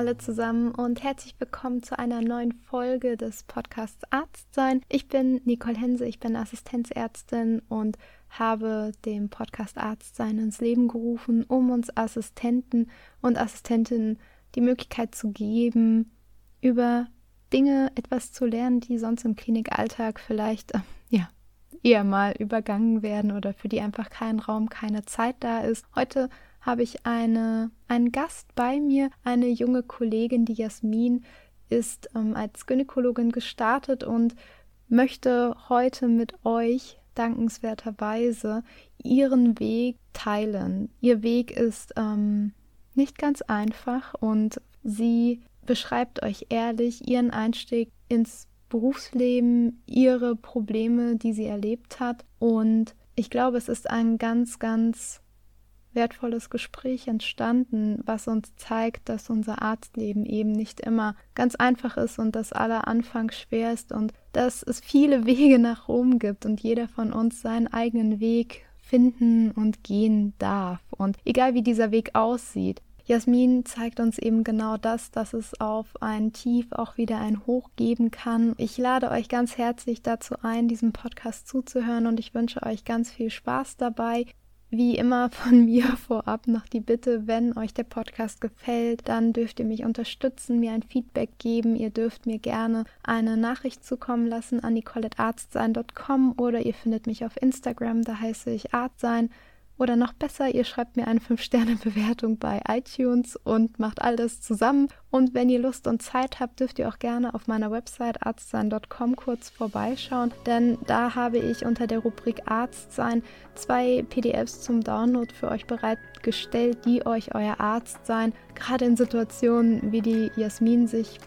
alle zusammen und herzlich willkommen zu einer neuen Folge des Podcasts Arztsein. Ich bin Nicole Hense, ich bin Assistenzärztin und habe den Podcast Arztsein ins Leben gerufen, um uns Assistenten und Assistentinnen die Möglichkeit zu geben, über Dinge etwas zu lernen, die sonst im Klinikalltag vielleicht äh, ja eher mal übergangen werden oder für die einfach kein Raum, keine Zeit da ist. Heute habe ich eine, einen Gast bei mir, eine junge Kollegin, die Jasmin ist ähm, als Gynäkologin gestartet und möchte heute mit euch dankenswerterweise ihren Weg teilen. Ihr Weg ist ähm, nicht ganz einfach und sie beschreibt euch ehrlich ihren Einstieg ins Berufsleben, ihre Probleme, die sie erlebt hat. Und ich glaube, es ist ein ganz, ganz wertvolles Gespräch entstanden, was uns zeigt, dass unser Arztleben eben nicht immer ganz einfach ist und dass aller Anfang schwer ist und dass es viele Wege nach Rom gibt und jeder von uns seinen eigenen Weg finden und gehen darf. Und egal wie dieser Weg aussieht, Jasmin zeigt uns eben genau das, dass es auf ein Tief auch wieder ein Hoch geben kann. Ich lade euch ganz herzlich dazu ein, diesem Podcast zuzuhören und ich wünsche euch ganz viel Spaß dabei. Wie immer von mir vorab noch die Bitte, wenn euch der Podcast gefällt, dann dürft ihr mich unterstützen, mir ein Feedback geben. Ihr dürft mir gerne eine Nachricht zukommen lassen an nicoletteartsein.com oder ihr findet mich auf Instagram, da heiße ich Artsein. Oder noch besser, ihr schreibt mir eine 5-Sterne-Bewertung bei iTunes und macht all das zusammen. Und wenn ihr Lust und Zeit habt, dürft ihr auch gerne auf meiner Website arztsein.com kurz vorbeischauen, denn da habe ich unter der Rubrik Arztsein zwei PDFs zum Download für euch bereitgestellt, die euch euer Arztsein gerade in Situationen, wie die Jasmin sich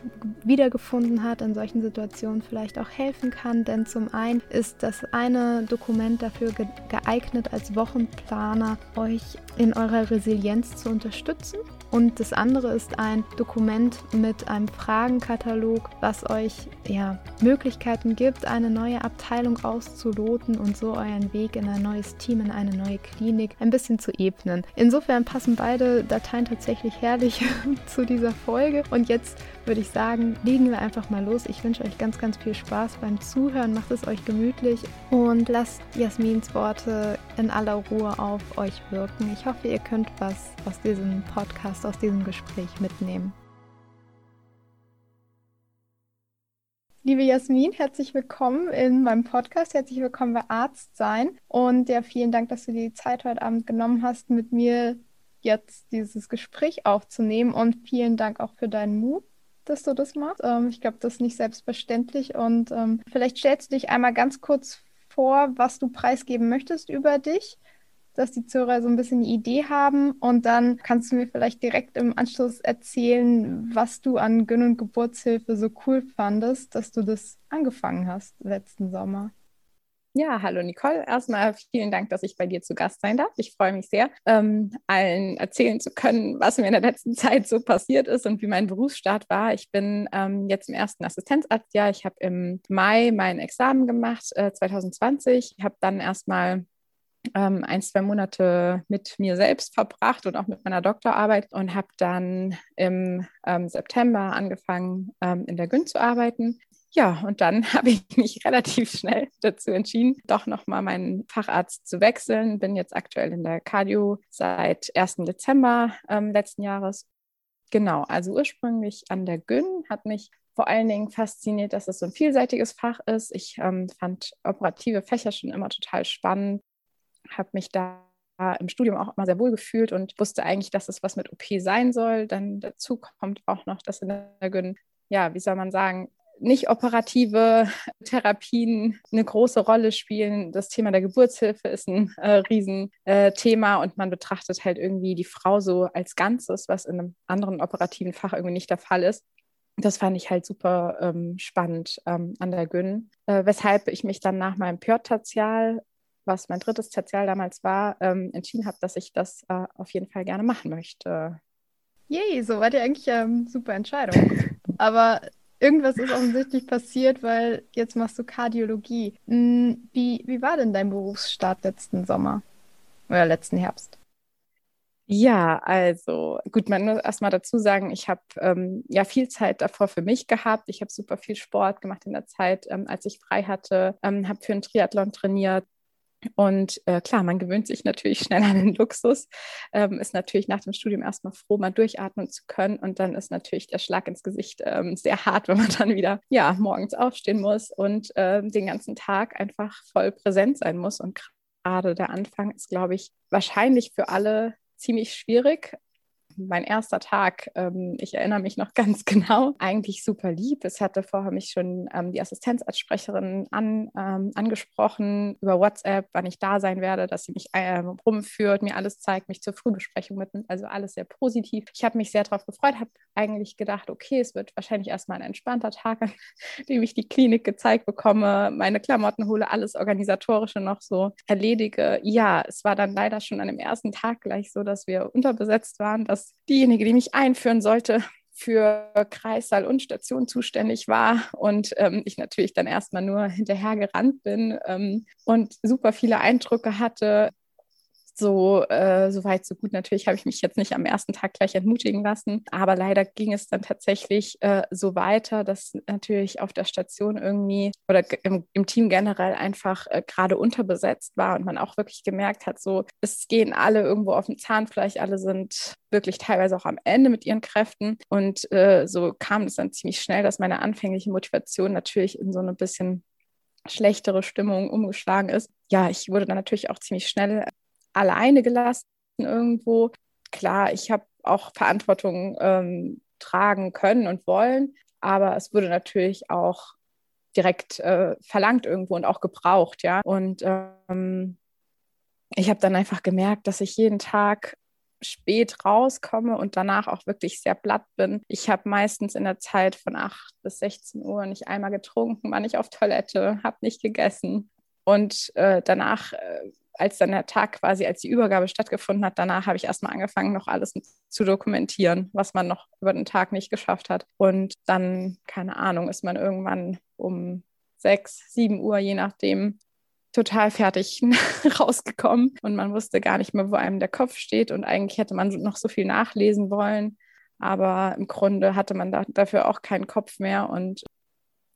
wiedergefunden hat, in solchen Situationen vielleicht auch helfen kann. Denn zum einen ist das eine Dokument dafür geeignet, als Wochenplaner euch in eurer Resilienz zu unterstützen. Und das andere ist ein Dokument mit einem Fragenkatalog, was euch ja, Möglichkeiten gibt, eine neue Abteilung auszuloten und so euren Weg in ein neues Team, in eine neue Klinik ein bisschen zu ebnen. Insofern passen beide Dateien tatsächlich herrlich zu dieser Folge. Und jetzt würde ich sagen, legen wir einfach mal los. Ich wünsche euch ganz, ganz viel Spaß beim Zuhören. Macht es euch gemütlich und lasst Jasmins Worte in aller Ruhe auf euch wirken. Ich hoffe, ihr könnt was aus diesem Podcast, aus diesem Gespräch mitnehmen. Liebe Jasmin, herzlich willkommen in meinem Podcast. Herzlich willkommen bei Arzt sein. Und ja, vielen Dank, dass du dir die Zeit heute Abend genommen hast, mit mir jetzt dieses Gespräch aufzunehmen. Und vielen Dank auch für deinen Mut dass du das machst. Ähm, ich glaube, das ist nicht selbstverständlich. Und ähm, vielleicht stellst du dich einmal ganz kurz vor, was du preisgeben möchtest über dich, dass die Zuhörer so ein bisschen eine Idee haben. Und dann kannst du mir vielleicht direkt im Anschluss erzählen, was du an Gönn- und Geburtshilfe so cool fandest, dass du das angefangen hast letzten Sommer. Ja, hallo Nicole. Erstmal vielen Dank, dass ich bei dir zu Gast sein darf. Ich freue mich sehr, ähm, allen erzählen zu können, was mir in der letzten Zeit so passiert ist und wie mein Berufsstart war. Ich bin ähm, jetzt im ersten Assistenzarztjahr. Ich habe im Mai mein Examen gemacht, äh, 2020. Ich habe dann erstmal ähm, ein, zwei Monate mit mir selbst verbracht und auch mit meiner Doktorarbeit und habe dann im ähm, September angefangen, ähm, in der Gün zu arbeiten. Ja, und dann habe ich mich relativ schnell dazu entschieden, doch nochmal meinen Facharzt zu wechseln. Bin jetzt aktuell in der Cardio seit 1. Dezember ähm, letzten Jahres. Genau, also ursprünglich an der Gyn hat mich vor allen Dingen fasziniert, dass es so ein vielseitiges Fach ist. Ich ähm, fand operative Fächer schon immer total spannend, habe mich da im Studium auch immer sehr wohl gefühlt und wusste eigentlich, dass es was mit OP sein soll. Dann dazu kommt auch noch, dass in der Gyn, ja, wie soll man sagen, nicht operative Therapien eine große Rolle spielen. Das Thema der Geburtshilfe ist ein äh, Riesenthema äh, und man betrachtet halt irgendwie die Frau so als Ganzes, was in einem anderen operativen Fach irgendwie nicht der Fall ist. Das fand ich halt super ähm, spannend ähm, an der Gyn, äh, weshalb ich mich dann nach meinem Pjort-Tertial, was mein drittes Tertial damals war, ähm, entschieden habe, dass ich das äh, auf jeden Fall gerne machen möchte. Yay, so war die eigentlich ähm, super Entscheidung. Aber irgendwas ist offensichtlich passiert, weil jetzt machst du Kardiologie. Hm, wie, wie war denn dein Berufsstart letzten Sommer oder letzten Herbst? Ja, also gut, man muss erstmal dazu sagen, ich habe ähm, ja viel Zeit davor für mich gehabt. Ich habe super viel Sport gemacht in der Zeit, ähm, als ich frei hatte, ähm, habe für einen Triathlon trainiert. Und äh, klar, man gewöhnt sich natürlich schnell an den Luxus, ähm, ist natürlich nach dem Studium erstmal froh, mal durchatmen zu können. Und dann ist natürlich der Schlag ins Gesicht ähm, sehr hart, wenn man dann wieder ja, morgens aufstehen muss und äh, den ganzen Tag einfach voll präsent sein muss. Und gerade der Anfang ist, glaube ich, wahrscheinlich für alle ziemlich schwierig. Mein erster Tag, ähm, ich erinnere mich noch ganz genau, eigentlich super lieb. Es hatte vorher mich schon ähm, die Assistenzarztsprecherin an, ähm, angesprochen über WhatsApp, wann ich da sein werde, dass sie mich äh, rumführt, mir alles zeigt, mich zur Frühbesprechung mitnimmt. Also alles sehr positiv. Ich habe mich sehr darauf gefreut, habe eigentlich gedacht, okay, es wird wahrscheinlich erstmal ein entspannter Tag, an dem ich die Klinik gezeigt bekomme, meine Klamotten hole, alles Organisatorische noch so erledige. Ja, es war dann leider schon an dem ersten Tag gleich so, dass wir unterbesetzt waren, dass diejenige, die mich einführen sollte, für Kreissaal und Station zuständig war und ähm, ich natürlich dann erstmal nur hinterher gerannt bin ähm, und super viele Eindrücke hatte, so, äh, so weit, so gut. Natürlich habe ich mich jetzt nicht am ersten Tag gleich entmutigen lassen, aber leider ging es dann tatsächlich äh, so weiter, dass natürlich auf der Station irgendwie oder im, im Team generell einfach äh, gerade unterbesetzt war und man auch wirklich gemerkt hat, so, es gehen alle irgendwo auf dem Zahnfleisch, alle sind wirklich teilweise auch am Ende mit ihren Kräften und äh, so kam es dann ziemlich schnell, dass meine anfängliche Motivation natürlich in so eine bisschen schlechtere Stimmung umgeschlagen ist. Ja, ich wurde dann natürlich auch ziemlich schnell alleine gelassen irgendwo. Klar, ich habe auch Verantwortung ähm, tragen können und wollen, aber es wurde natürlich auch direkt äh, verlangt irgendwo und auch gebraucht, ja. Und ähm, ich habe dann einfach gemerkt, dass ich jeden Tag spät rauskomme und danach auch wirklich sehr platt bin. Ich habe meistens in der Zeit von 8 bis 16 Uhr nicht einmal getrunken, war nicht auf Toilette, habe nicht gegessen. Und äh, danach äh, als dann der Tag quasi, als die Übergabe stattgefunden hat, danach habe ich erstmal angefangen, noch alles zu dokumentieren, was man noch über den Tag nicht geschafft hat. Und dann, keine Ahnung, ist man irgendwann um sechs, sieben Uhr, je nachdem, total fertig rausgekommen. Und man wusste gar nicht mehr, wo einem der Kopf steht. Und eigentlich hätte man noch so viel nachlesen wollen, aber im Grunde hatte man da, dafür auch keinen Kopf mehr. Und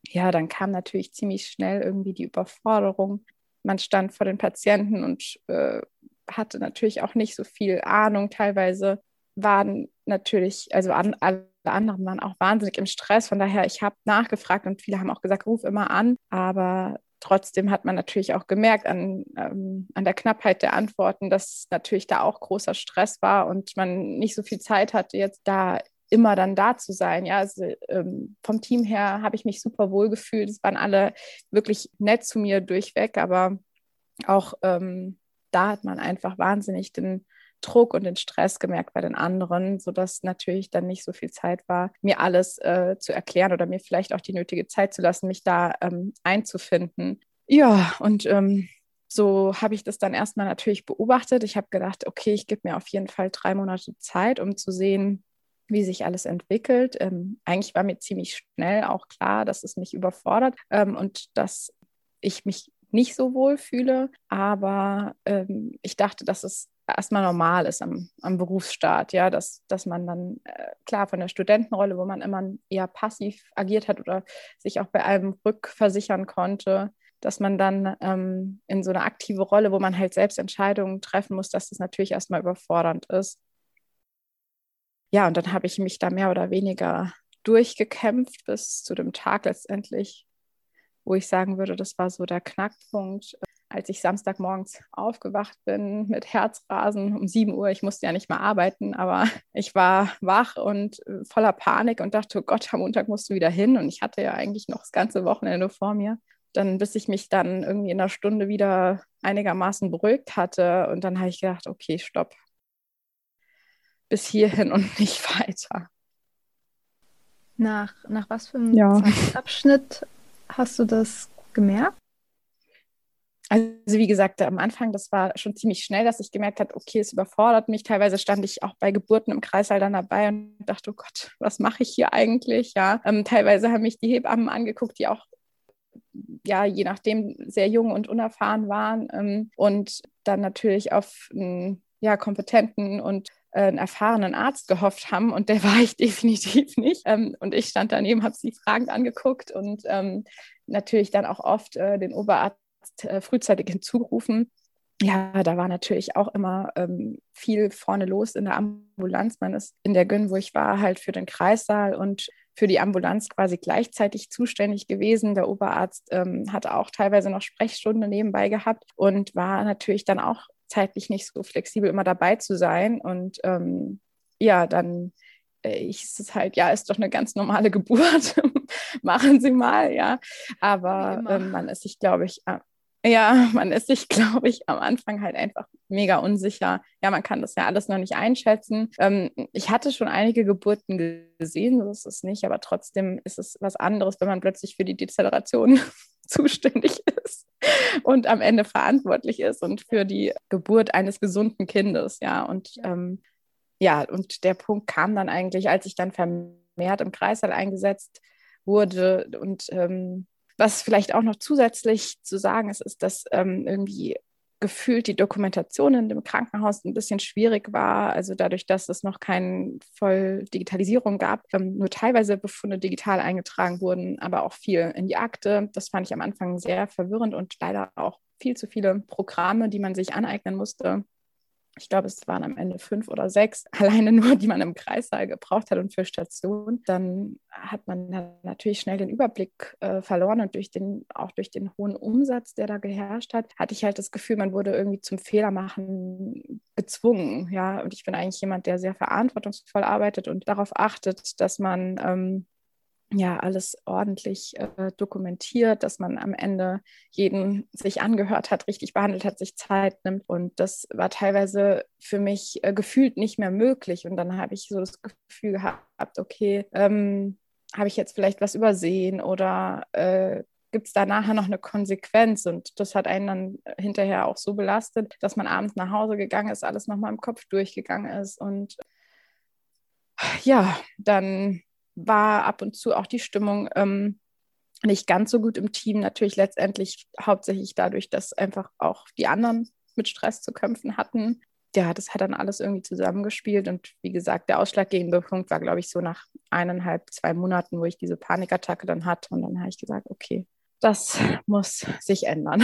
ja, dann kam natürlich ziemlich schnell irgendwie die Überforderung, man stand vor den Patienten und äh, hatte natürlich auch nicht so viel Ahnung. Teilweise waren natürlich, also an, alle anderen waren auch wahnsinnig im Stress. Von daher, ich habe nachgefragt und viele haben auch gesagt, ruf immer an. Aber trotzdem hat man natürlich auch gemerkt an, ähm, an der Knappheit der Antworten, dass natürlich da auch großer Stress war und man nicht so viel Zeit hatte, jetzt da immer dann da zu sein. Ja, also, ähm, vom Team her habe ich mich super wohl gefühlt. Es waren alle wirklich nett zu mir durchweg, aber auch ähm, da hat man einfach wahnsinnig den Druck und den Stress gemerkt bei den anderen, sodass natürlich dann nicht so viel Zeit war, mir alles äh, zu erklären oder mir vielleicht auch die nötige Zeit zu lassen, mich da ähm, einzufinden. Ja, und ähm, so habe ich das dann erstmal natürlich beobachtet. Ich habe gedacht, okay, ich gebe mir auf jeden Fall drei Monate Zeit, um zu sehen, wie sich alles entwickelt. Ähm, eigentlich war mir ziemlich schnell auch klar, dass es mich überfordert ähm, und dass ich mich nicht so wohl fühle. Aber ähm, ich dachte, dass es erstmal normal ist am, am Berufsstart, ja, dass, dass man dann äh, klar von der Studentenrolle, wo man immer eher passiv agiert hat oder sich auch bei allem rückversichern konnte, dass man dann ähm, in so eine aktive Rolle, wo man halt selbst Entscheidungen treffen muss, dass das natürlich erstmal überfordernd ist ja, und dann habe ich mich da mehr oder weniger durchgekämpft bis zu dem Tag letztendlich, wo ich sagen würde, das war so der Knackpunkt, als ich Samstagmorgens aufgewacht bin mit Herzrasen um 7 Uhr. Ich musste ja nicht mehr arbeiten, aber ich war wach und äh, voller Panik und dachte, oh Gott, am Montag musst du wieder hin. Und ich hatte ja eigentlich noch das ganze Wochenende vor mir. Dann, bis ich mich dann irgendwie in einer Stunde wieder einigermaßen beruhigt hatte. Und dann habe ich gedacht, okay, stopp, bis hierhin und nicht weiter. Nach, nach was für einem ja. Zeitabschnitt hast du das gemerkt? Also wie gesagt, am Anfang, das war schon ziemlich schnell, dass ich gemerkt habe, okay, es überfordert mich. Teilweise stand ich auch bei Geburten im Kreißsaal dann dabei und dachte, oh Gott, was mache ich hier eigentlich? Ja, ähm, teilweise haben mich die Hebammen angeguckt, die auch ja, je nachdem sehr jung und unerfahren waren ähm, und dann natürlich auf einen ja, kompetenten und einen erfahrenen Arzt gehofft haben und der war ich definitiv nicht. Ähm, und ich stand daneben, habe sie fragend angeguckt und ähm, natürlich dann auch oft äh, den Oberarzt äh, frühzeitig hinzugerufen ja, da war natürlich auch immer ähm, viel vorne los in der Ambulanz. Man ist in der Gyn, wo ich war, halt für den Kreissaal und für die Ambulanz quasi gleichzeitig zuständig gewesen. Der Oberarzt ähm, hatte auch teilweise noch Sprechstunde nebenbei gehabt und war natürlich dann auch zeitlich nicht so flexibel, immer dabei zu sein. Und ähm, ja, dann äh, hieß es halt, ja, ist doch eine ganz normale Geburt. Machen Sie mal, ja. Aber ähm, man ist sich, glaube ich, äh, ja, man ist sich, glaube ich, am Anfang halt einfach mega unsicher. Ja, man kann das ja alles noch nicht einschätzen. Ähm, ich hatte schon einige Geburten gesehen, so ist es nicht, aber trotzdem ist es was anderes, wenn man plötzlich für die Dezeleration zuständig ist und am Ende verantwortlich ist und für die Geburt eines gesunden Kindes. Ja, und ähm, ja, und der Punkt kam dann eigentlich, als ich dann vermehrt im Kreißsaal eingesetzt wurde und ähm, was vielleicht auch noch zusätzlich zu sagen ist, ist, dass ähm, irgendwie gefühlt die Dokumentation in dem Krankenhaus ein bisschen schwierig war. Also dadurch, dass es noch keine voll Digitalisierung gab, ähm, nur teilweise Befunde digital eingetragen wurden, aber auch viel in die Akte. Das fand ich am Anfang sehr verwirrend und leider auch viel zu viele Programme, die man sich aneignen musste, ich glaube, es waren am Ende fünf oder sechs, alleine nur, die man im Kreissaal gebraucht hat und für Stationen, dann hat man natürlich schnell den Überblick äh, verloren und durch den, auch durch den hohen Umsatz, der da geherrscht hat, hatte ich halt das Gefühl, man wurde irgendwie zum Fehlermachen gezwungen. Ja, und ich bin eigentlich jemand, der sehr verantwortungsvoll arbeitet und darauf achtet, dass man ähm, ja alles ordentlich äh, dokumentiert, dass man am Ende jeden sich angehört hat, richtig behandelt hat, sich Zeit nimmt. Und das war teilweise für mich äh, gefühlt nicht mehr möglich. Und dann habe ich so das Gefühl gehabt, okay, ähm, habe ich jetzt vielleicht was übersehen oder äh, gibt es da nachher noch eine Konsequenz? Und das hat einen dann hinterher auch so belastet, dass man abends nach Hause gegangen ist, alles nochmal im Kopf durchgegangen ist und ja, dann war ab und zu auch die Stimmung ähm, nicht ganz so gut im Team. Natürlich letztendlich hauptsächlich dadurch, dass einfach auch die anderen mit Stress zu kämpfen hatten. Ja, das hat dann alles irgendwie zusammengespielt. Und wie gesagt, der ausschlaggebende Punkt war, glaube ich, so nach eineinhalb, zwei Monaten, wo ich diese Panikattacke dann hatte. Und dann habe ich gesagt, okay, das muss sich ändern.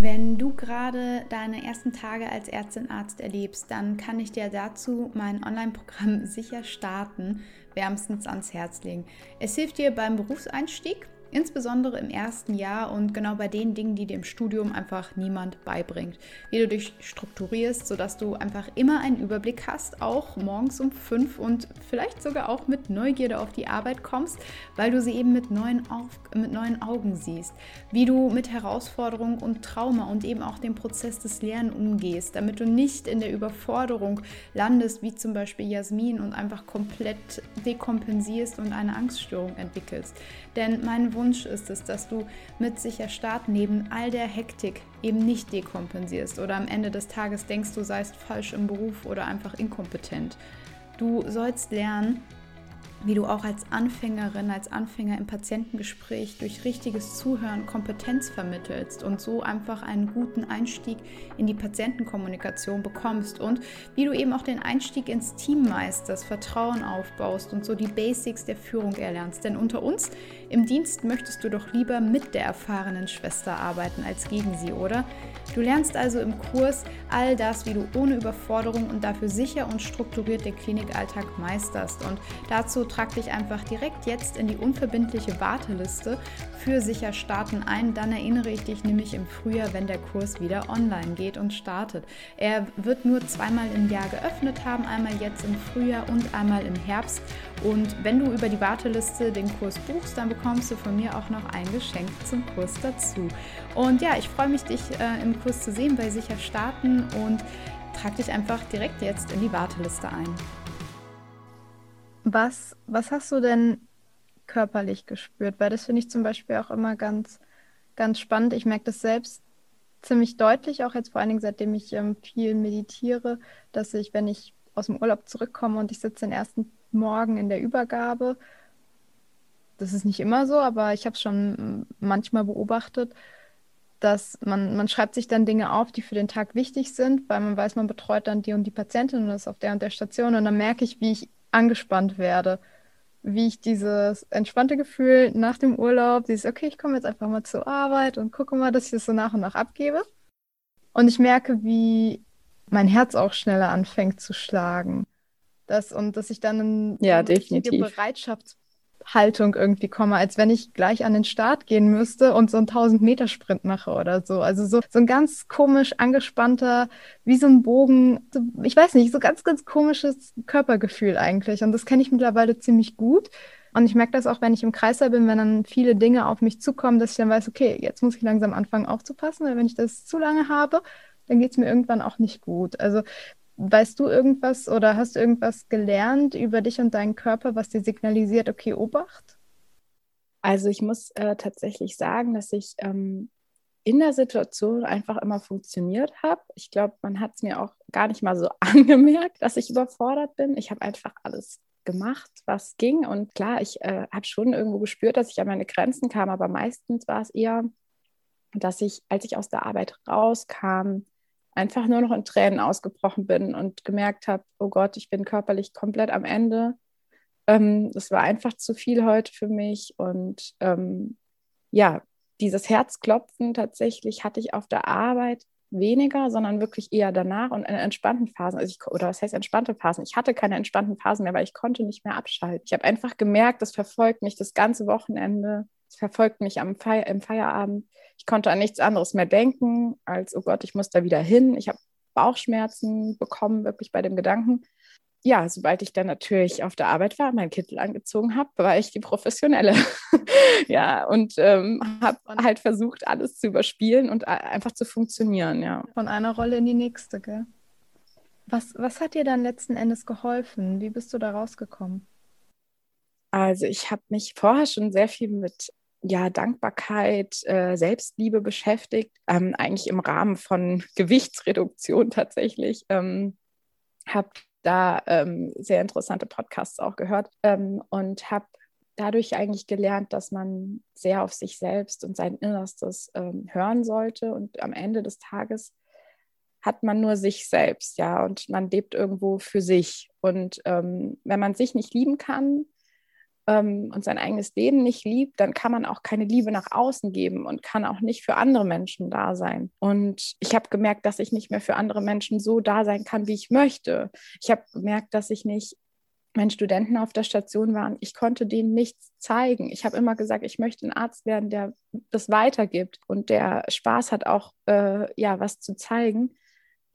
Wenn du gerade deine ersten Tage als Ärztin, Arzt erlebst, dann kann ich dir dazu mein Online-Programm sicher starten, wärmstens ans Herz legen. Es hilft dir beim Berufseinstieg Insbesondere im ersten Jahr und genau bei den Dingen, die dir im Studium einfach niemand beibringt. Wie du dich strukturierst, sodass du einfach immer einen Überblick hast, auch morgens um fünf und vielleicht sogar auch mit Neugierde auf die Arbeit kommst, weil du sie eben mit neuen, auf, mit neuen Augen siehst. Wie du mit Herausforderungen und Trauma und eben auch dem Prozess des Lernens umgehst, damit du nicht in der Überforderung landest, wie zum Beispiel Jasmin, und einfach komplett dekompensierst und eine Angststörung entwickelst. Denn mein Wunsch ist es, dass du mit sicher Start neben all der Hektik eben nicht dekompensierst oder am Ende des Tages denkst, du seist falsch im Beruf oder einfach inkompetent. Du sollst lernen, wie du auch als Anfängerin, als Anfänger im Patientengespräch durch richtiges Zuhören Kompetenz vermittelst und so einfach einen guten Einstieg in die Patientenkommunikation bekommst und wie du eben auch den Einstieg ins Team meisterst, Vertrauen aufbaust und so die Basics der Führung erlernst. Denn unter uns im Dienst möchtest du doch lieber mit der erfahrenen Schwester arbeiten als gegen sie, oder? Du lernst also im Kurs all das, wie du ohne Überforderung und dafür sicher und strukturiert den Klinikalltag meisterst. Und dazu trag dich einfach direkt jetzt in die unverbindliche Warteliste für sicher starten ein. Dann erinnere ich dich nämlich im Frühjahr, wenn der Kurs wieder online geht und startet. Er wird nur zweimal im Jahr geöffnet haben, einmal jetzt im Frühjahr und einmal im Herbst. Und wenn du über die Warteliste den Kurs buchst, dann bekommst du von mir auch noch ein Geschenk zum Kurs dazu. Und ja, ich freue mich, dich äh, im Kurs zu sehen bei Sicher Starten und trag dich einfach direkt jetzt in die Warteliste ein. Was, was hast du denn körperlich gespürt? Weil das finde ich zum Beispiel auch immer ganz, ganz spannend. Ich merke das selbst ziemlich deutlich, auch jetzt vor allen Dingen, seitdem ich ähm, viel meditiere, dass ich, wenn ich aus dem Urlaub zurückkomme und ich sitze den ersten Morgen in der Übergabe, das ist nicht immer so, aber ich habe es schon manchmal beobachtet, dass man, man schreibt sich dann Dinge auf, die für den Tag wichtig sind, weil man weiß, man betreut dann die und die Patientin und ist auf der und der Station und dann merke ich, wie ich angespannt werde, wie ich dieses entspannte Gefühl nach dem Urlaub, dieses, okay, ich komme jetzt einfach mal zur Arbeit und gucke mal, dass ich das so nach und nach abgebe. Und ich merke, wie mein Herz auch schneller anfängt zu schlagen. Das, und dass ich dann in ja, eine richtige Bereitschaftshaltung irgendwie komme, als wenn ich gleich an den Start gehen müsste und so einen 1000-Meter-Sprint mache oder so. Also so, so ein ganz komisch angespannter, wie so ein Bogen, so, ich weiß nicht, so ganz, ganz komisches Körpergefühl eigentlich. Und das kenne ich mittlerweile ziemlich gut. Und ich merke das auch, wenn ich im Kreißsaal bin, wenn dann viele Dinge auf mich zukommen, dass ich dann weiß, okay, jetzt muss ich langsam anfangen aufzupassen, weil wenn ich das zu lange habe, dann geht es mir irgendwann auch nicht gut. Also Weißt du irgendwas oder hast du irgendwas gelernt über dich und deinen Körper, was dir signalisiert, okay, Obacht? Also ich muss äh, tatsächlich sagen, dass ich ähm, in der Situation einfach immer funktioniert habe. Ich glaube, man hat es mir auch gar nicht mal so angemerkt, dass ich überfordert bin. Ich habe einfach alles gemacht, was ging. Und klar, ich äh, habe schon irgendwo gespürt, dass ich an meine Grenzen kam, aber meistens war es eher, dass ich, als ich aus der Arbeit rauskam, einfach nur noch in Tränen ausgebrochen bin und gemerkt habe, oh Gott, ich bin körperlich komplett am Ende. Ähm, das war einfach zu viel heute für mich. Und ähm, ja, dieses Herzklopfen tatsächlich hatte ich auf der Arbeit weniger, sondern wirklich eher danach und in entspannten Phasen. Also ich, oder was heißt entspannte Phasen? Ich hatte keine entspannten Phasen mehr, weil ich konnte nicht mehr abschalten. Ich habe einfach gemerkt, das verfolgt mich das ganze Wochenende. Verfolgt mich am Feier, im Feierabend. Ich konnte an nichts anderes mehr denken, als, oh Gott, ich muss da wieder hin. Ich habe Bauchschmerzen bekommen, wirklich bei dem Gedanken. Ja, sobald ich dann natürlich auf der Arbeit war, meinen Kittel angezogen habe, war ich die Professionelle. ja, und ähm, habe halt versucht, alles zu überspielen und einfach zu funktionieren, ja. Von einer Rolle in die nächste, gell? Was, was hat dir dann letzten Endes geholfen? Wie bist du da rausgekommen? Also ich habe mich vorher schon sehr viel mit ja, Dankbarkeit, äh, Selbstliebe beschäftigt, ähm, eigentlich im Rahmen von Gewichtsreduktion tatsächlich. Ähm, habe da ähm, sehr interessante Podcasts auch gehört ähm, und habe dadurch eigentlich gelernt, dass man sehr auf sich selbst und sein Innerstes ähm, hören sollte und am Ende des Tages hat man nur sich selbst, ja, und man lebt irgendwo für sich. Und ähm, wenn man sich nicht lieben kann, ähm, und sein eigenes Leben nicht liebt, dann kann man auch keine Liebe nach außen geben und kann auch nicht für andere Menschen da sein. Und ich habe gemerkt, dass ich nicht mehr für andere Menschen so da sein kann, wie ich möchte. Ich habe gemerkt, dass ich nicht wenn Studenten auf der Station waren, ich konnte denen nichts zeigen. Ich habe immer gesagt, ich möchte ein Arzt werden, der das weitergibt und der Spaß hat, auch äh, ja was zu zeigen.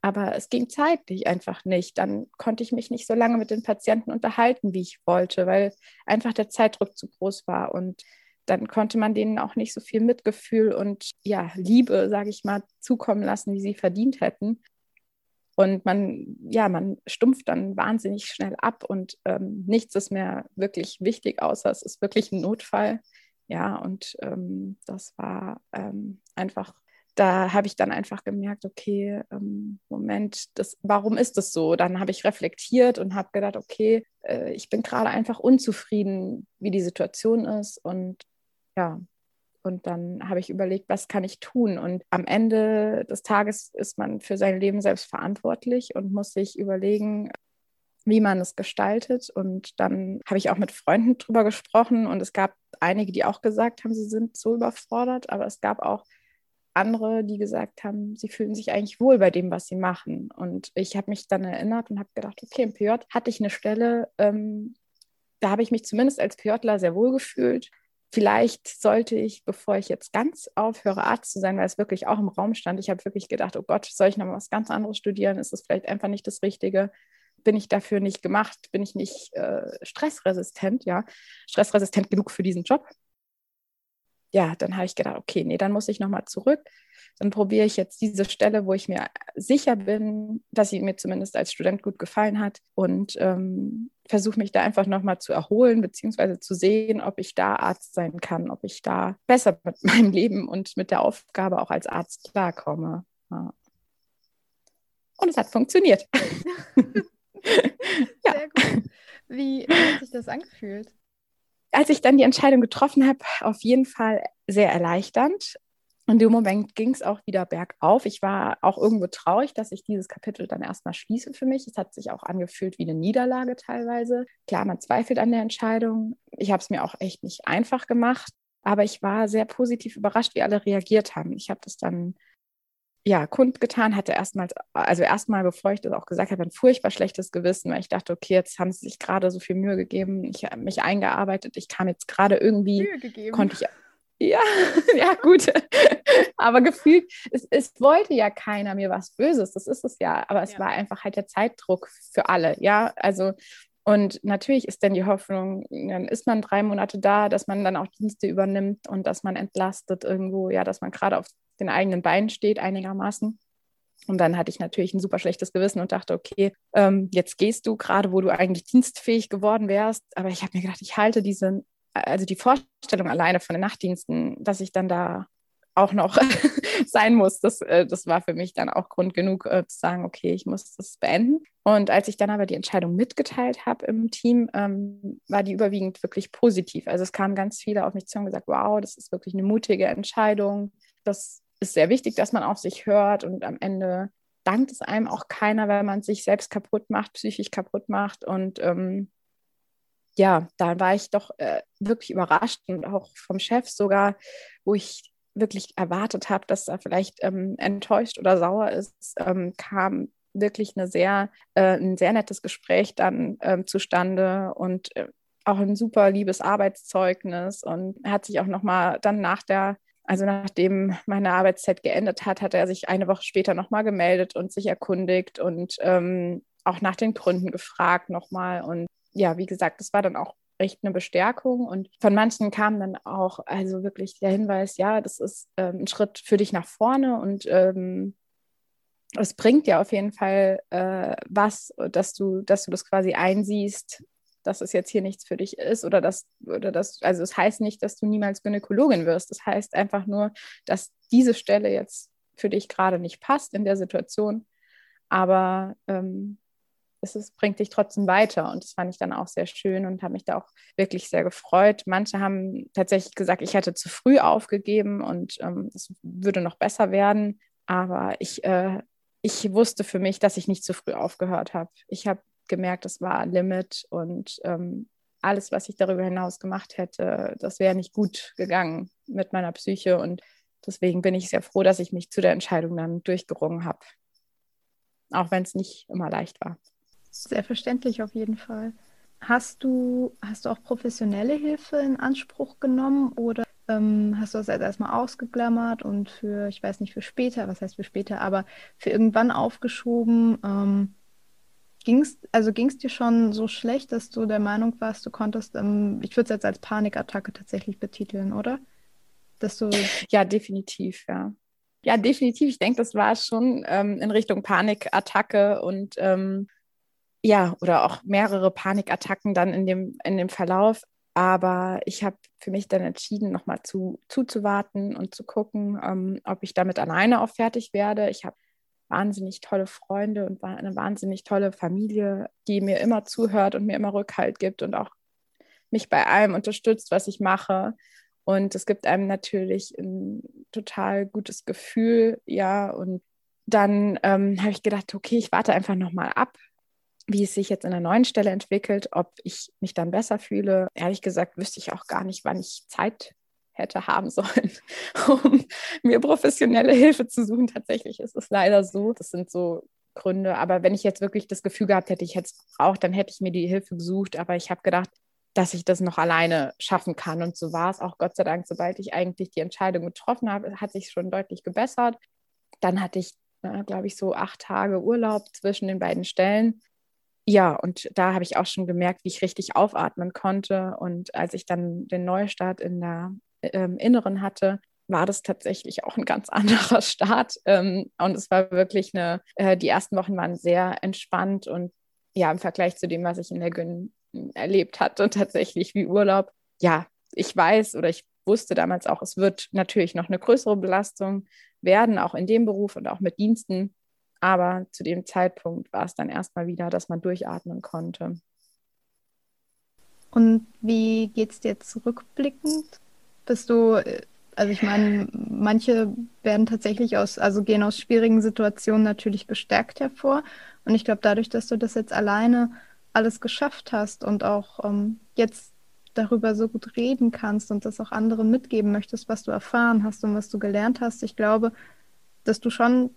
Aber es ging zeitlich einfach nicht. Dann konnte ich mich nicht so lange mit den Patienten unterhalten, wie ich wollte, weil einfach der Zeitdruck zu groß war. Und dann konnte man denen auch nicht so viel Mitgefühl und ja, Liebe, sage ich mal, zukommen lassen, wie sie verdient hätten. Und man, ja, man stumpft dann wahnsinnig schnell ab und ähm, nichts ist mehr wirklich wichtig, außer es ist wirklich ein Notfall. Ja, und ähm, das war ähm, einfach da habe ich dann einfach gemerkt, okay, ähm, Moment, das, warum ist das so? Dann habe ich reflektiert und habe gedacht, okay, äh, ich bin gerade einfach unzufrieden, wie die Situation ist. Und ja, und dann habe ich überlegt, was kann ich tun? Und am Ende des Tages ist man für sein Leben selbst verantwortlich und muss sich überlegen, wie man es gestaltet. Und dann habe ich auch mit Freunden drüber gesprochen und es gab einige, die auch gesagt haben, sie sind so überfordert, aber es gab auch andere, die gesagt haben, sie fühlen sich eigentlich wohl bei dem, was sie machen. Und ich habe mich dann erinnert und habe gedacht, okay, im PJ hatte ich eine Stelle, ähm, da habe ich mich zumindest als PJler sehr wohl gefühlt. Vielleicht sollte ich, bevor ich jetzt ganz aufhöre, Arzt zu sein, weil es wirklich auch im Raum stand, ich habe wirklich gedacht, oh Gott, soll ich noch was ganz anderes studieren? Ist das vielleicht einfach nicht das Richtige? Bin ich dafür nicht gemacht? Bin ich nicht äh, stressresistent? Ja, stressresistent genug für diesen Job? Ja, dann habe ich gedacht, okay, nee, dann muss ich nochmal zurück. Dann probiere ich jetzt diese Stelle, wo ich mir sicher bin, dass sie mir zumindest als Student gut gefallen hat und ähm, versuche mich da einfach nochmal zu erholen, beziehungsweise zu sehen, ob ich da Arzt sein kann, ob ich da besser mit meinem Leben und mit der Aufgabe auch als Arzt klarkomme. Ja. Und es hat funktioniert. Sehr gut. Wie hat sich das angefühlt? Als ich dann die Entscheidung getroffen habe, auf jeden Fall sehr erleichternd. in dem Moment ging es auch wieder bergauf. Ich war auch irgendwo traurig, dass ich dieses Kapitel dann erstmal schließe für mich. Es hat sich auch angefühlt wie eine Niederlage teilweise. Klar, man zweifelt an der Entscheidung. Ich habe es mir auch echt nicht einfach gemacht, aber ich war sehr positiv überrascht, wie alle reagiert haben. Ich habe das dann ja, kundgetan, hatte erstmal, also erstmal, bevor ich das auch gesagt habe, ein furchtbar schlechtes Gewissen, weil ich dachte, okay, jetzt haben sie sich gerade so viel Mühe gegeben, ich habe mich eingearbeitet, ich kam jetzt gerade irgendwie, konnte ich, ja, ja, gut, aber gefühlt, es, es wollte ja keiner mir was Böses, das ist es ja, aber es ja. war einfach halt der Zeitdruck für alle, ja, also und natürlich ist dann die Hoffnung, dann ist man drei Monate da, dass man dann auch Dienste übernimmt und dass man entlastet irgendwo, ja, dass man gerade auf den eigenen Beinen steht einigermaßen. Und dann hatte ich natürlich ein super schlechtes Gewissen und dachte, okay, ähm, jetzt gehst du gerade, wo du eigentlich dienstfähig geworden wärst. Aber ich habe mir gedacht, ich halte diese, also die Vorstellung alleine von den Nachtdiensten, dass ich dann da auch noch sein muss, das, äh, das war für mich dann auch Grund genug äh, zu sagen, okay, ich muss das beenden. Und als ich dann aber die Entscheidung mitgeteilt habe im Team, ähm, war die überwiegend wirklich positiv. Also es kamen ganz viele auf mich zu und gesagt, wow, das ist wirklich eine mutige Entscheidung. Das ist sehr wichtig, dass man auf sich hört und am Ende dankt es einem auch keiner, weil man sich selbst kaputt macht, psychisch kaputt macht. Und ähm, ja, da war ich doch äh, wirklich überrascht und auch vom Chef sogar, wo ich wirklich erwartet habe, dass er vielleicht ähm, enttäuscht oder sauer ist, ähm, kam wirklich eine sehr, äh, ein sehr nettes Gespräch dann ähm, zustande und äh, auch ein super liebes Arbeitszeugnis und hat sich auch nochmal dann nach der also nachdem meine Arbeitszeit geendet hat, hat er sich eine Woche später nochmal gemeldet und sich erkundigt und ähm, auch nach den Gründen gefragt nochmal. Und ja, wie gesagt, das war dann auch echt eine Bestärkung. Und von manchen kam dann auch also wirklich der Hinweis, ja, das ist ähm, ein Schritt für dich nach vorne und ähm, es bringt ja auf jeden Fall äh, was, dass du, dass du das quasi einsiehst, dass es jetzt hier nichts für dich ist oder dass, oder das, also es heißt nicht, dass du niemals Gynäkologin wirst. Das heißt einfach nur, dass diese Stelle jetzt für dich gerade nicht passt in der Situation, aber ähm, es ist, bringt dich trotzdem weiter und das fand ich dann auch sehr schön und habe mich da auch wirklich sehr gefreut. Manche haben tatsächlich gesagt, ich hätte zu früh aufgegeben und ähm, es würde noch besser werden, aber ich, äh, ich wusste für mich, dass ich nicht zu früh aufgehört habe. Ich habe gemerkt, es war ein Limit und ähm, alles, was ich darüber hinaus gemacht hätte, das wäre nicht gut gegangen mit meiner Psyche und deswegen bin ich sehr froh, dass ich mich zu der Entscheidung dann durchgerungen habe, auch wenn es nicht immer leicht war. Sehr verständlich auf jeden Fall. Hast du, hast du auch professionelle Hilfe in Anspruch genommen oder ähm, hast du das jetzt erstmal ausgeklammert und für, ich weiß nicht, für später, was heißt für später, aber für irgendwann aufgeschoben? Ähm, Ging's, also ging es dir schon so schlecht, dass du der Meinung warst, du konntest, ähm, ich würde es jetzt als Panikattacke tatsächlich betiteln, oder? Dass du ja, definitiv, ja. Ja, definitiv. Ich denke, das war schon ähm, in Richtung Panikattacke und ähm, ja, oder auch mehrere Panikattacken dann in dem, in dem Verlauf. Aber ich habe für mich dann entschieden, nochmal zu, zuzuwarten und zu gucken, ähm, ob ich damit alleine auch fertig werde. Ich habe wahnsinnig tolle Freunde und eine wahnsinnig tolle Familie, die mir immer zuhört und mir immer Rückhalt gibt und auch mich bei allem unterstützt, was ich mache. Und es gibt einem natürlich ein total gutes Gefühl, ja. Und dann ähm, habe ich gedacht, okay, ich warte einfach nochmal ab, wie es sich jetzt in der neuen Stelle entwickelt, ob ich mich dann besser fühle. Ehrlich gesagt wüsste ich auch gar nicht, wann ich Zeit hätte haben sollen, um mir professionelle Hilfe zu suchen. Tatsächlich ist es leider so. Das sind so Gründe. Aber wenn ich jetzt wirklich das Gefühl gehabt hätte, ich hätte es gebraucht, dann hätte ich mir die Hilfe gesucht. Aber ich habe gedacht, dass ich das noch alleine schaffen kann. Und so war es auch Gott sei Dank, sobald ich eigentlich die Entscheidung getroffen habe, hat sich schon deutlich gebessert. Dann hatte ich, glaube ich, so acht Tage Urlaub zwischen den beiden Stellen. Ja, und da habe ich auch schon gemerkt, wie ich richtig aufatmen konnte. Und als ich dann den Neustart in der ähm, Inneren hatte, war das tatsächlich auch ein ganz anderer Start. Ähm, und es war wirklich eine, äh, die ersten Wochen waren sehr entspannt und ja, im Vergleich zu dem, was ich in der Gyn erlebt hatte, tatsächlich wie Urlaub. Ja, ich weiß oder ich wusste damals auch, es wird natürlich noch eine größere Belastung werden, auch in dem Beruf und auch mit Diensten. Aber zu dem Zeitpunkt war es dann erstmal wieder, dass man durchatmen konnte. Und wie geht es dir zurückblickend? Bist du, Also ich meine, manche werden tatsächlich aus, also gehen aus schwierigen Situationen natürlich gestärkt hervor. Und ich glaube, dadurch, dass du das jetzt alleine alles geschafft hast und auch ähm, jetzt darüber so gut reden kannst und das auch anderen mitgeben möchtest, was du erfahren hast und was du gelernt hast, ich glaube, dass du schon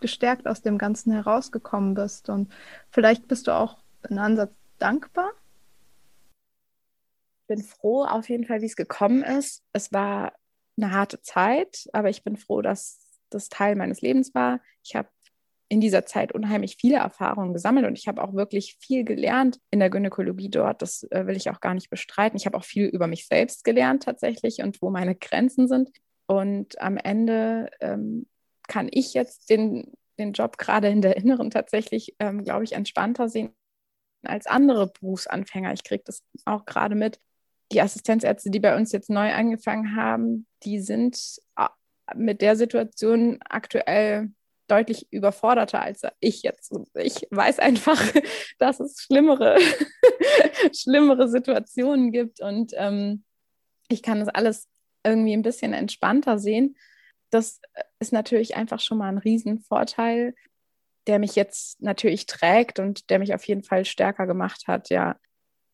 gestärkt aus dem Ganzen herausgekommen bist. Und vielleicht bist du auch in Ansatz dankbar. Bin froh auf jeden Fall, wie es gekommen ist. Es war eine harte Zeit, aber ich bin froh, dass das Teil meines Lebens war. Ich habe in dieser Zeit unheimlich viele Erfahrungen gesammelt und ich habe auch wirklich viel gelernt in der Gynäkologie dort. Das äh, will ich auch gar nicht bestreiten. Ich habe auch viel über mich selbst gelernt tatsächlich und wo meine Grenzen sind. Und am Ende ähm, kann ich jetzt den, den Job gerade in der Inneren tatsächlich, ähm, glaube ich, entspannter sehen als andere Berufsanfänger. Ich kriege das auch gerade mit. Die Assistenzärzte, die bei uns jetzt neu angefangen haben, die sind äh, mit der Situation aktuell deutlich überforderter als ich jetzt. Ich weiß einfach, dass es schlimmere, schlimmere Situationen gibt und ähm, ich kann das alles irgendwie ein bisschen entspannter sehen. Das ist natürlich einfach schon mal ein Riesenvorteil, der mich jetzt natürlich trägt und der mich auf jeden Fall stärker gemacht hat. Ja,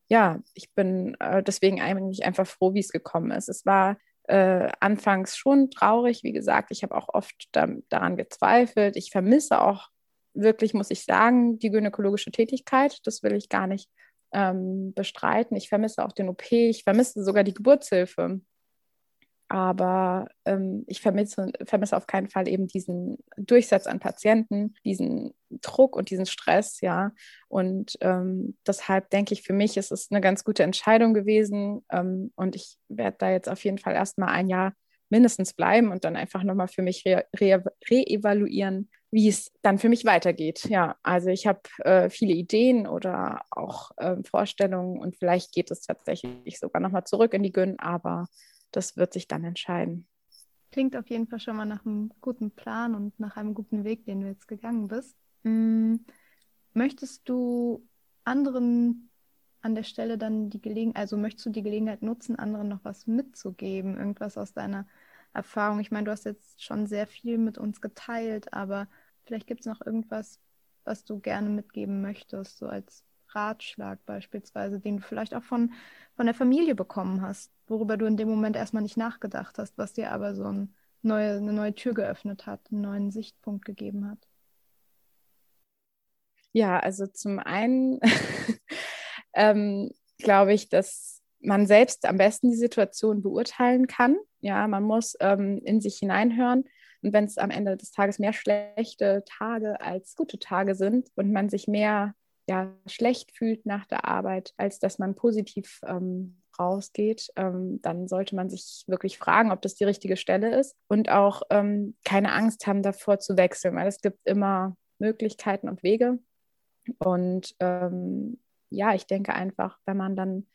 ja, ich bin äh, deswegen eigentlich einfach froh, wie es gekommen ist. Es war äh, anfangs schon traurig. Wie gesagt, ich habe auch oft da, daran gezweifelt. Ich vermisse auch wirklich, muss ich sagen, die gynäkologische Tätigkeit. Das will ich gar nicht ähm, bestreiten. Ich vermisse auch den OP. Ich vermisse sogar die Geburtshilfe. Aber ähm, ich vermisse, vermisse auf keinen Fall eben diesen Durchsatz an Patienten, diesen Druck und diesen Stress, ja. Und ähm, deshalb denke ich, für mich ist es eine ganz gute Entscheidung gewesen. Ähm, und ich werde da jetzt auf jeden Fall erstmal ein Jahr mindestens bleiben und dann einfach nochmal für mich reevaluieren, re wie es dann für mich weitergeht. Ja, also ich habe äh, viele Ideen oder auch äh, Vorstellungen und vielleicht geht es tatsächlich sogar nochmal zurück in die Gyn, aber das wird sich dann entscheiden. Klingt auf jeden Fall schon mal nach einem guten Plan und nach einem guten Weg, den du jetzt gegangen bist. Hm, möchtest du anderen an der Stelle dann die Gelegenheit, also möchtest du die Gelegenheit nutzen, anderen noch was mitzugeben, irgendwas aus deiner Erfahrung? Ich meine, du hast jetzt schon sehr viel mit uns geteilt, aber vielleicht gibt es noch irgendwas, was du gerne mitgeben möchtest, so als Ratschlag beispielsweise, den du vielleicht auch von, von der Familie bekommen hast, worüber du in dem Moment erstmal nicht nachgedacht hast, was dir aber so ein neue, eine neue Tür geöffnet hat, einen neuen Sichtpunkt gegeben hat? Ja, also zum einen ähm, glaube ich, dass man selbst am besten die Situation beurteilen kann. Ja, man muss ähm, in sich hineinhören. Und wenn es am Ende des Tages mehr schlechte Tage als gute Tage sind und man sich mehr ja, schlecht fühlt nach der Arbeit, als dass man positiv ähm, rausgeht, ähm, dann sollte man sich wirklich fragen, ob das die richtige Stelle ist und auch ähm, keine Angst haben davor zu wechseln, weil es gibt immer Möglichkeiten und Wege. Und ähm, ja, ich denke einfach, wenn man dann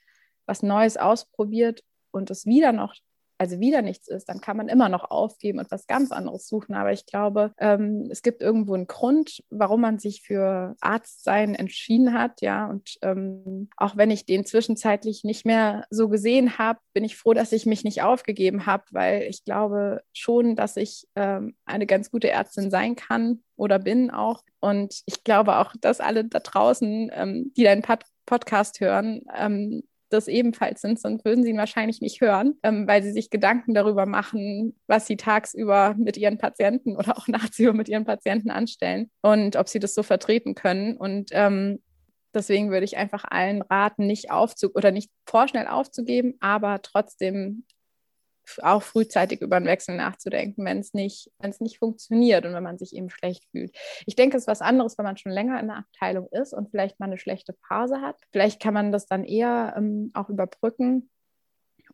was Neues ausprobiert und es wieder noch also wieder nichts ist, dann kann man immer noch aufgeben und was ganz anderes suchen. Aber ich glaube, ähm, es gibt irgendwo einen Grund, warum man sich für Arzt sein entschieden hat. Ja, und ähm, auch wenn ich den zwischenzeitlich nicht mehr so gesehen habe, bin ich froh, dass ich mich nicht aufgegeben habe, weil ich glaube schon, dass ich ähm, eine ganz gute Ärztin sein kann oder bin auch. Und ich glaube auch, dass alle da draußen, ähm, die deinen Pod Podcast hören, ähm, das ebenfalls sind, sonst würden sie ihn wahrscheinlich nicht hören, ähm, weil sie sich Gedanken darüber machen, was sie tagsüber mit ihren Patienten oder auch nachts mit ihren Patienten anstellen und ob sie das so vertreten können. Und ähm, deswegen würde ich einfach allen raten, nicht aufzug oder nicht vorschnell aufzugeben, aber trotzdem auch frühzeitig über einen Wechsel nachzudenken, wenn es nicht, wenn es nicht funktioniert und wenn man sich eben schlecht fühlt. Ich denke, es ist was anderes, wenn man schon länger in der Abteilung ist und vielleicht mal eine schlechte Phase hat. Vielleicht kann man das dann eher ähm, auch überbrücken.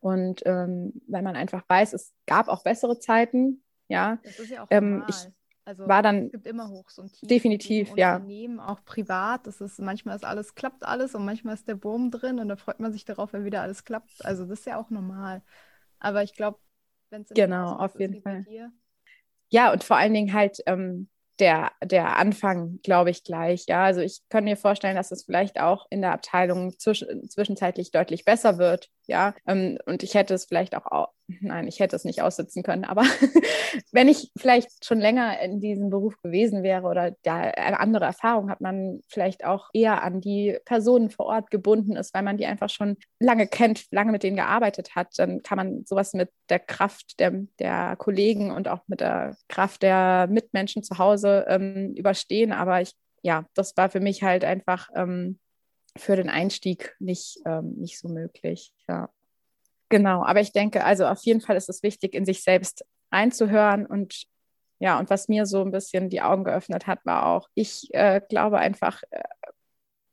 Und ähm, wenn man einfach weiß, es gab auch bessere Zeiten, ja. Das ist ja auch ähm, ich also war dann es gibt immer Hochs und Tiefs. Definitiv, ja. Unternehmen, auch privat. Das ist manchmal ist alles klappt alles und manchmal ist der Wurm drin und da freut man sich darauf, wenn wieder alles klappt. Also das ist ja auch normal. Aber ich glaube, wenn es genau auf jeden Fall. Ja, und vor allen Dingen halt ähm, der, der Anfang, glaube ich, gleich. Ja, also ich kann mir vorstellen, dass es vielleicht auch in der Abteilung zwisch zwischenzeitlich deutlich besser wird. Ja, ähm, und ich hätte es vielleicht auch nein, ich hätte es nicht aussitzen können. Aber wenn ich vielleicht schon länger in diesem Beruf gewesen wäre oder da eine andere Erfahrung hat, man vielleicht auch eher an die Personen vor Ort gebunden ist, weil man die einfach schon lange kennt, lange mit denen gearbeitet hat, dann kann man sowas mit der Kraft der, der Kollegen und auch mit der Kraft der Mitmenschen zu Hause ähm, überstehen. Aber ich, ja, das war für mich halt einfach ähm, für den Einstieg nicht, ähm, nicht so möglich. Ja. Genau, aber ich denke, also auf jeden Fall ist es wichtig, in sich selbst einzuhören und ja, und was mir so ein bisschen die Augen geöffnet hat, war auch, ich äh, glaube einfach, äh,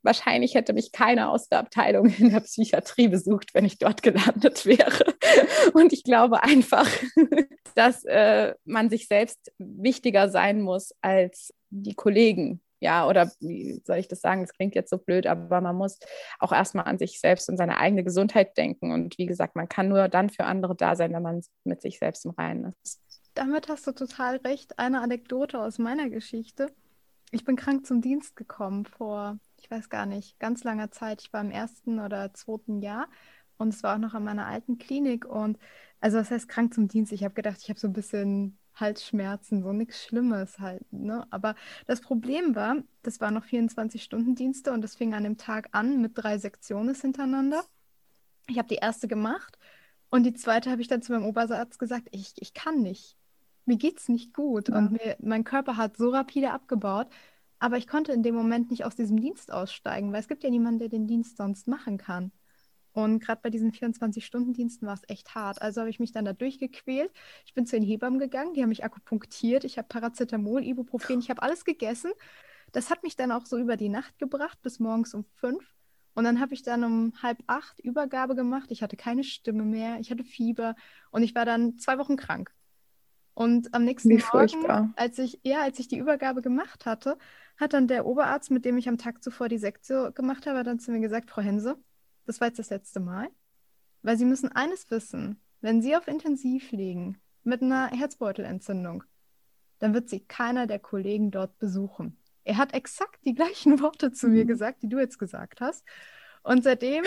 wahrscheinlich hätte mich keiner aus der Abteilung in der Psychiatrie besucht, wenn ich dort gelandet wäre. Und ich glaube einfach, dass äh, man sich selbst wichtiger sein muss als die Kollegen ja, oder wie soll ich das sagen? Das klingt jetzt so blöd, aber man muss auch erstmal an sich selbst und seine eigene Gesundheit denken. Und wie gesagt, man kann nur dann für andere da sein, wenn man mit sich selbst im Reinen ist. Damit hast du total recht. Eine Anekdote aus meiner Geschichte. Ich bin krank zum Dienst gekommen vor, ich weiß gar nicht, ganz langer Zeit. Ich war im ersten oder zweiten Jahr und es war auch noch an meiner alten Klinik. Und also, was heißt krank zum Dienst? Ich habe gedacht, ich habe so ein bisschen Halsschmerzen, so nichts Schlimmes halt. Ne? Aber das Problem war, das waren noch 24-Stunden-Dienste und das fing an dem Tag an mit drei Sektionen hintereinander. Ich habe die erste gemacht und die zweite habe ich dann zu meinem Oberarzt gesagt, ich, ich kann nicht. Mir geht's nicht gut ja. und mir, mein Körper hat so rapide abgebaut, aber ich konnte in dem Moment nicht aus diesem Dienst aussteigen, weil es gibt ja niemanden, der den Dienst sonst machen kann. Und gerade bei diesen 24-Stunden-Diensten war es echt hart. Also habe ich mich dann da durchgequält. Ich bin zu den Hebammen gegangen, die haben mich akupunktiert. Ich habe Paracetamol, Ibuprofen, ich habe alles gegessen. Das hat mich dann auch so über die Nacht gebracht, bis morgens um fünf. Und dann habe ich dann um halb acht Übergabe gemacht. Ich hatte keine Stimme mehr, ich hatte Fieber und ich war dann zwei Wochen krank. Und am nächsten Wie Morgen, als ich, ja, als ich die Übergabe gemacht hatte, hat dann der Oberarzt, mit dem ich am Tag zuvor die Sektion gemacht habe, dann zu mir gesagt, Frau Hense, das war jetzt das letzte Mal. Weil Sie müssen eines wissen, wenn Sie auf Intensiv liegen mit einer Herzbeutelentzündung, dann wird Sie keiner der Kollegen dort besuchen. Er hat exakt die gleichen Worte zu mhm. mir gesagt, die du jetzt gesagt hast. Und seitdem,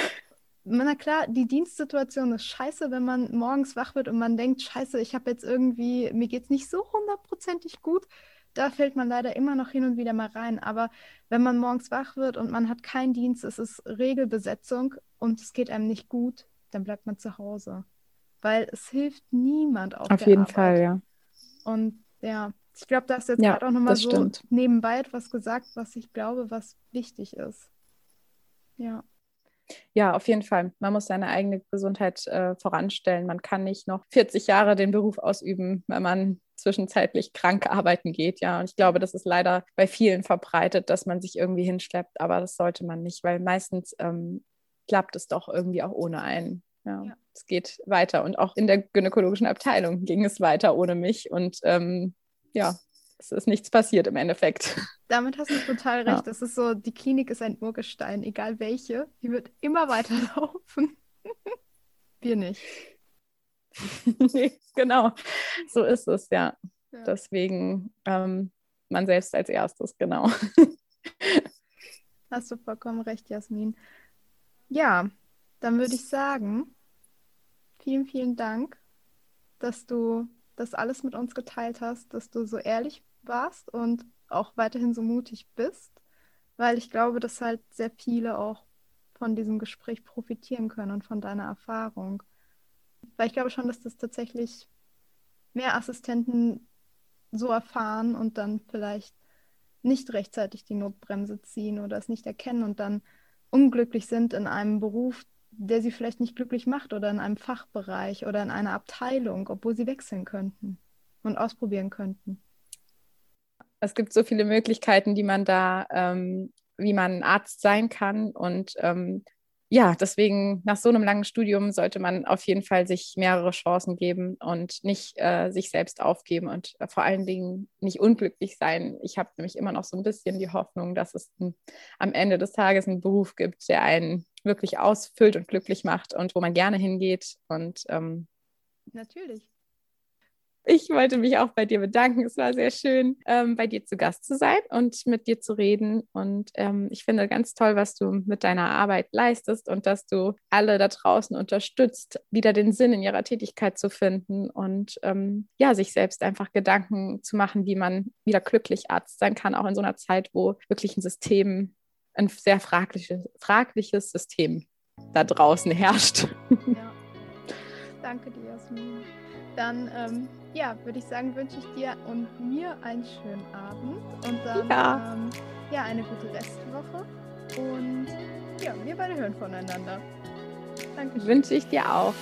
na klar, die Dienstsituation ist scheiße, wenn man morgens wach wird und man denkt, scheiße, ich habe jetzt irgendwie, mir geht es nicht so hundertprozentig gut da fällt man leider immer noch hin und wieder mal rein. Aber wenn man morgens wach wird und man hat keinen Dienst, es ist Regelbesetzung und es geht einem nicht gut, dann bleibt man zu Hause. Weil es hilft niemand auf, auf jeden Arbeit. Fall, ja. Und ja, ich glaube, da du jetzt ja, gerade auch nochmal so stimmt. nebenbei etwas gesagt, was ich glaube, was wichtig ist. Ja. Ja, auf jeden Fall. Man muss seine eigene Gesundheit äh, voranstellen. Man kann nicht noch 40 Jahre den Beruf ausüben, wenn man zwischenzeitlich krank arbeiten geht. Ja, und ich glaube, das ist leider bei vielen verbreitet, dass man sich irgendwie hinschleppt, aber das sollte man nicht, weil meistens ähm, klappt es doch irgendwie auch ohne einen. Ja, ja, es geht weiter und auch in der gynäkologischen Abteilung ging es weiter ohne mich und ähm, ja, es ist nichts passiert im Endeffekt. Damit hast du total recht. Ja. ist so, die Klinik ist ein Urgestein, egal welche, die wird immer weiterlaufen. Wir nicht. nee, genau, so ist es, ja. ja. Deswegen ähm, man selbst als erstes, genau. Hast du vollkommen recht, Jasmin. Ja, dann würde ich sagen, vielen, vielen Dank, dass du das alles mit uns geteilt hast, dass du so ehrlich warst und auch weiterhin so mutig bist, weil ich glaube, dass halt sehr viele auch von diesem Gespräch profitieren können und von deiner Erfahrung. Weil ich glaube schon, dass das tatsächlich mehr Assistenten so erfahren und dann vielleicht nicht rechtzeitig die Notbremse ziehen oder es nicht erkennen und dann unglücklich sind in einem Beruf, der sie vielleicht nicht glücklich macht oder in einem Fachbereich oder in einer Abteilung, obwohl sie wechseln könnten und ausprobieren könnten. Es gibt so viele Möglichkeiten, die man da, ähm, wie man Arzt sein kann und ähm, ja, deswegen nach so einem langen Studium sollte man auf jeden Fall sich mehrere Chancen geben und nicht äh, sich selbst aufgeben und äh, vor allen Dingen nicht unglücklich sein. Ich habe nämlich immer noch so ein bisschen die Hoffnung, dass es ein, am Ende des Tages einen Beruf gibt, der einen wirklich ausfüllt und glücklich macht und wo man gerne hingeht. Und ähm, natürlich. Ich wollte mich auch bei dir bedanken. Es war sehr schön, ähm, bei dir zu Gast zu sein und mit dir zu reden. Und ähm, ich finde ganz toll, was du mit deiner Arbeit leistest und dass du alle da draußen unterstützt, wieder den Sinn in ihrer Tätigkeit zu finden und ähm, ja, sich selbst einfach Gedanken zu machen, wie man wieder glücklich Arzt sein kann, auch in so einer Zeit, wo wirklich ein System, ein sehr fragliches, fragliches System da draußen herrscht. Ja. Danke dir, Jasmin. Dann, ähm, ja, würde ich sagen, wünsche ich dir und mir einen schönen Abend und dann ja, ähm, ja eine gute Restwoche. Und ja, wir beide hören voneinander. Danke. Wünsche ich dir auch.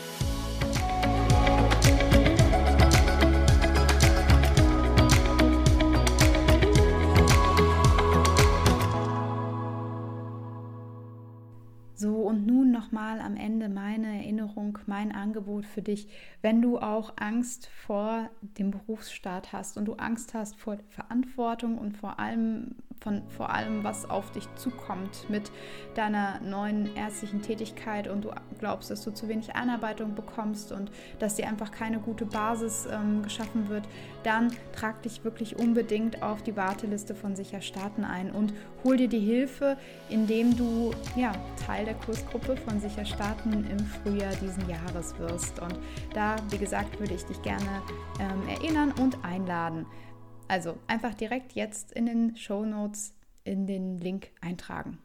Nochmal am Ende meine Erinnerung, mein Angebot für dich. Wenn du auch Angst vor dem Berufsstart hast und du Angst hast vor Verantwortung und vor allem von vor allem, was auf dich zukommt mit deiner neuen ärztlichen Tätigkeit und du glaubst, dass du zu wenig Einarbeitung bekommst und dass dir einfach keine gute Basis ähm, geschaffen wird, dann trag dich wirklich unbedingt auf die Warteliste von Sicher Starten ein und hol dir die Hilfe, indem du ja, Teil der Kursgruppe von Sicher Starten im Frühjahr diesen Jahres wirst. Und da, wie gesagt, würde ich dich gerne ähm, erinnern und einladen. Also einfach direkt jetzt in den Show Notes in den Link eintragen.